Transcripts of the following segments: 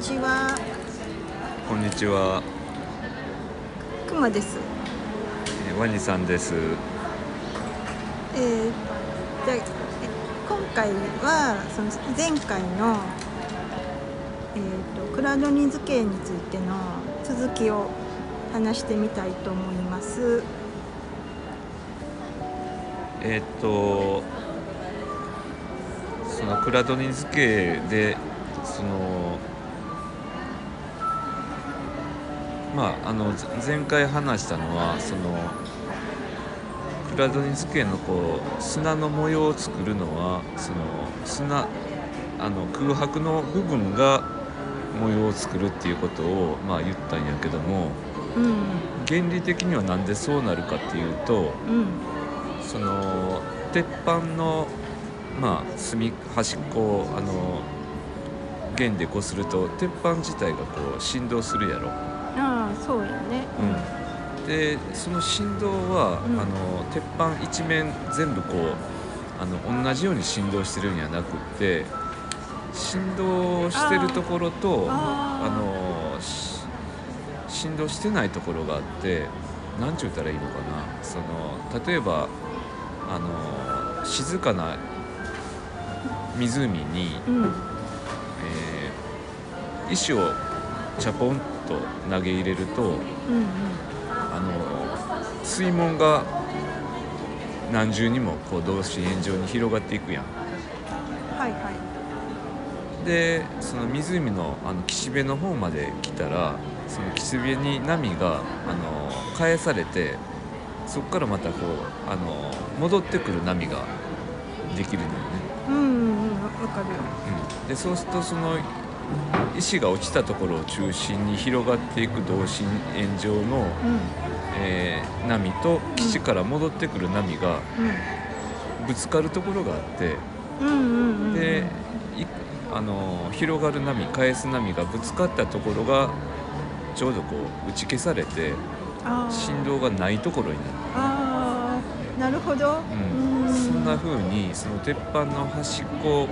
ちは、こんにちは、くまです。えーワニさんです。えー、じゃ今回はその前回のえっ、とクラウドニーズ系についての続きを話してみたいと思います。えーっと、そのクラドニーズ系で、その。まあ、あの前回話したのはそのクラドニーズ系のこう砂の模様を作るのはその砂あの空白の部分が模様を作るっていうことをまあ言ったんやけどもうん原理的にはなんでそうなるかっていうとうんその鉄板のまあ隅端っこをあの弦でこすると鉄板自体がこう振動するやろ。ああそうやね。でその振動は、うん。あの鉄板一面全部こうあの同じように振動してるんじゃなくって振動してるところとあのし振動してないところがあって何ちゅうたらいいのかな。その例えばあの静かな湖に、うんうん。えー石をチャポンと投げ入れるとうんうんあの水門が何重にもこう同心円状に広がっていくやん。はいはい。でその湖のあの岸辺の方まで来たらその岸辺に波があの返されてそこからまたこうあの戻ってくる波ができるのよね。うんうんうんわわかるよ。うん、でそうするとその石が落ちたところを中心に広がっていく同心円状の、うん。えー波と岸から戻ってくる波がぶつかるところがあってうんでいあの広がる波返す波がぶつかったところがちょうどこう打ち消されて振動がないところになる。なるほど。うん、そんな風にその鉄板の端っこを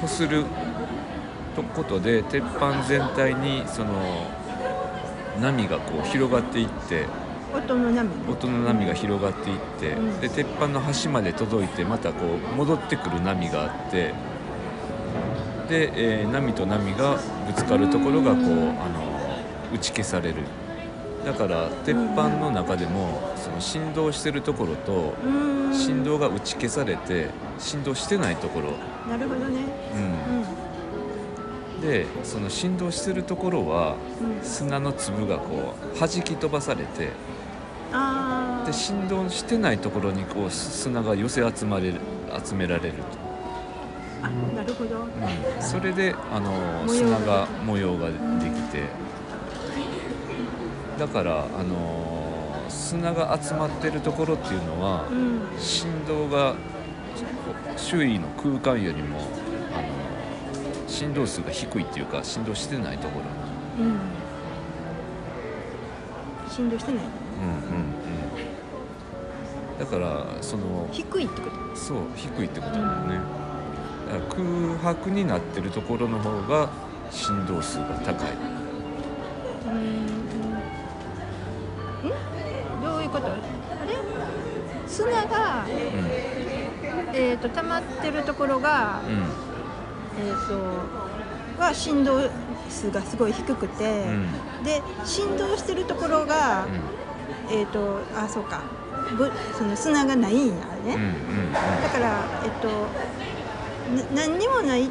こするとことで鉄板全体にその波がこう広がっていって音の波ね。音の波が広がっていって、うん。で鉄板の端まで届いてまたこう戻ってくる波があってで、えー波と波がぶつかるところがこうあの打ち消される。だから鉄板の中でもその振動してるところと振動が打ち消されて振動してないところ、なるほどね。う、うんでその振動してるところはんうん。砂の粒がこう弾き飛ばされて。で振動してないところにこう砂が寄せ集まれる集められると、あなるほど。うん、それであの模様が砂が模様ができてだからあの砂が集まってるところっていうのはうん。振動が周囲の空間よりも振動数が低いっていうか振動してないところうん。振動してない。うんうんうんだからその低いってこと？そう低いってことだよねだから空白になってるところの方が振動数が高いうん。ん？どういうこと？あれ？砂がうえっ、と溜まってるところがんうんえっ、とは振動数がすごい低くて、うん。で振動してるところが、えっ、とあそうか。ぶその砂がないんやね。うんうんうん。だから、えっと、な何にもない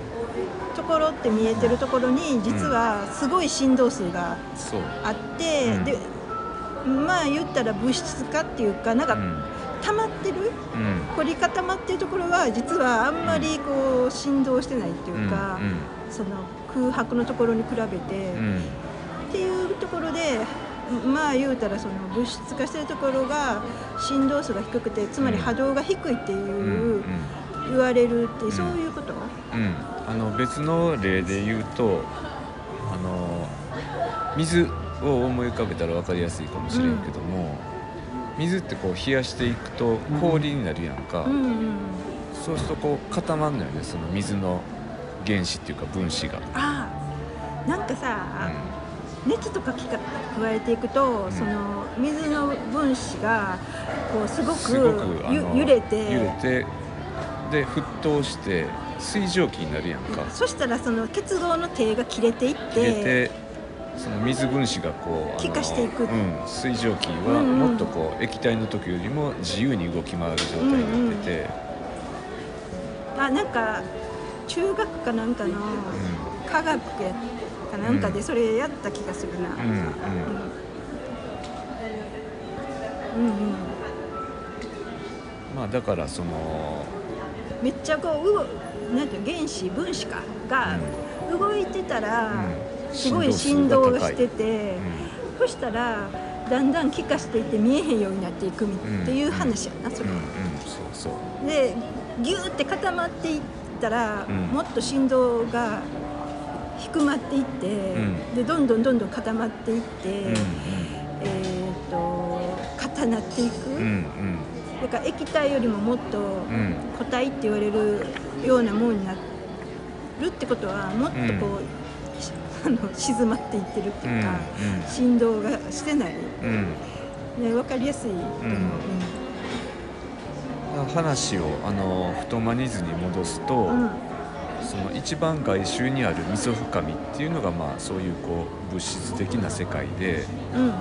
ところって見えてるところに実はすごい振動数があって、うん。でまあ言ったら物質化っていうかなんかうん溜まってるうん。凝り固まってるところは実はあんまりこう振動してないっていうか、うんその空白のところに比べて、うん。っていうところでまあ言うたらその物質化してるところが振動数が低くてつまり波動が低いってうんいう言われるって、ん。そういうこと、うん。あの別の例で言うとあの水を思い浮かべたら分かりやすいかもしれんけども、水ってこう冷やしていくと氷になるやんか、うんうん、そうするとこう固まるのよねその水の原子っていうか分子が。あなんかさ、熱とかきか加えていくと、ん。その水の分子がこうすごく揺れて揺れてで沸騰して水蒸気になるやんか。そしたらその結合の手が切れていって切れてその水分子がこう気化していく。うん、水蒸気はうんうんもっとこう液体の時よりも自由に動き回る状態になってて、あなんか中学かなんかの科学やかなんかでそれやった気がするな、うんうん。うん。うんうん。まあだからそのめっちゃこううごなんていうの原子分子かが動いてたら、うんすごい振動がしてて、うそしたらだんだん気化していって見えへんようになっていくみっていう話やな、それんうんうんそうそう。でギューって固まっていったら、うん。もっと振動が低まっていって、ん。でどんどんどんどん固まっていって、うんえっ、と固なっていく、だから液体よりももっと固体って言われるようなものになるってことはもっとこう、しあの静まっていってるっていうか、振動がしてない、ね、分かりやすいと思う、うん。話をあの太マニズに戻すと、その一番外周にある溝深みっていうのがまあそういうこう物質的な世界でうんうん。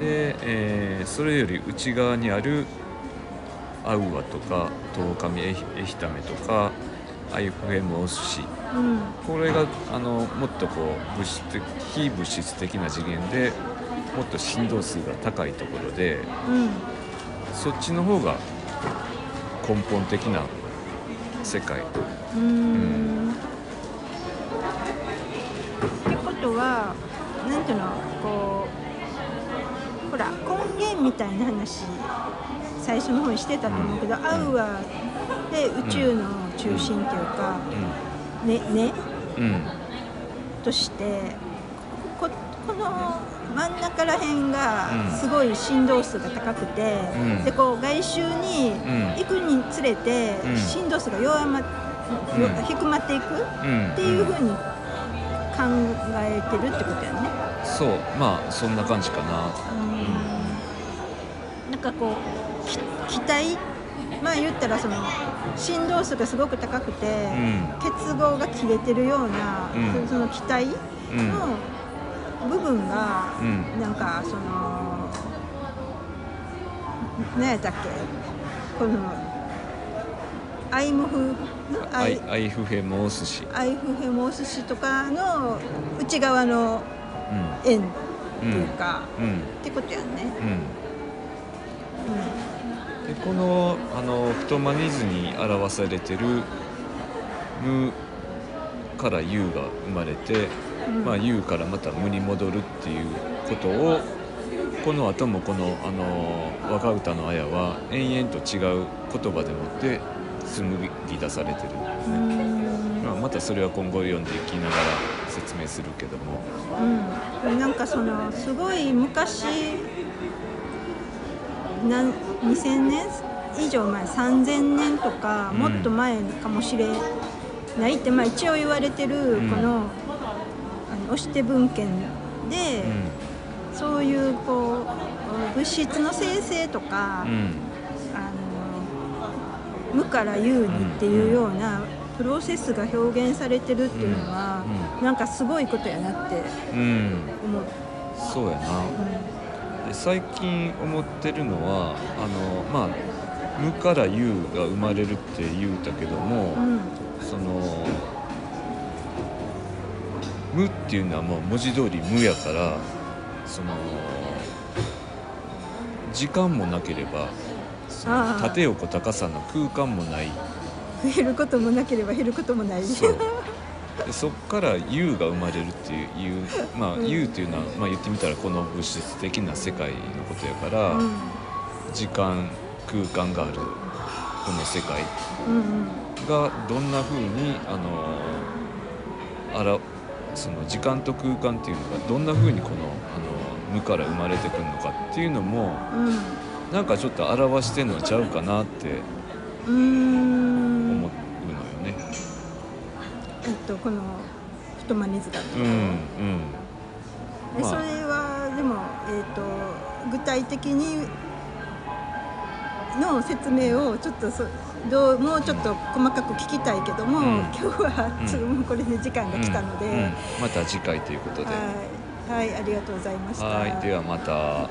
で、えーそれより内側にあるアウアとかトウカミエヒタメとかアイフエムオスシうん。これがあのもっとこう物質的非物質的な次元でもっと振動数が高いところでうん。そっちの方が根本的な世界。うってことはなんていうのこうほら根源みたいな話最初の方にしてたと思うけど、うん。アウアで宇宙の中心っていうか、ねね。としてここの真ん中ら辺がうん。すごい振動数が高くて、うん。でこう外周にうん。行くにつれてうん。振動数が弱ま、ようん。低まっていくうんっていうふうに考えてるってことやね。そうまあそんな感じかな。なんかこうき気体まあ言ったらその振動数がすごく高くて、うん。結合が切れてるような、うん。その気体の部分が、うん。なんかその何やったっけ？このアイムフ？アイアイフヘモースシアイフヘモスシとかの内側の円っていうか、うんうんってことやね。うん。でこのあの太マニズに表されてる無から U が生まれて、うん。まあ、U からまた無に戻るっていうことをこの後もこのあの若歌の綾は延々と違う言葉でもって紡ぎ出されてる、ん。まあ、またそれは今後読んでいきながら説明するけども。うん、なんかそのすごい昔なん2000年以上前3000年とかうん。もっと前かもしれないって、まあ、一応言われてるうん。この,、あの押して文献で、そういうこう物質の生成とか、うんうん。あの無から有にっていうようなプロセスが表現されてるっていうのは、うなんかすごいことやなってう。ん。思う。そうやな。で最近思ってるのはあのまあ無から有が生まれるって言うたけども、その無っていうのはもう文字通り無やからその時間もなければ縦横高さの空間もない増えることもなければ減ることもない。そう。でそっから有が生まれるっていうまあうん。有っていうのは、まあ、言ってみたらこの物質的な世界のことやから、うん。時間空間があるこの世界うんうん。がどんな風にあのあらその時間と空間っていうのがどんな風にこのあの無から生まれてくるのかっていうのもなんかちょっと表してんのちゃうかなって思うのよね。えっとこのトマニズだった、うん。それはでも、えー、と具体的にの説明をちょっとそどうもうちょっと細かく聞きたいけども、うん。今日はちょっともうこれで時間が来たので、うん。うん。また次回ということで。はい、はい、ありがとうございました。はい。ではまた。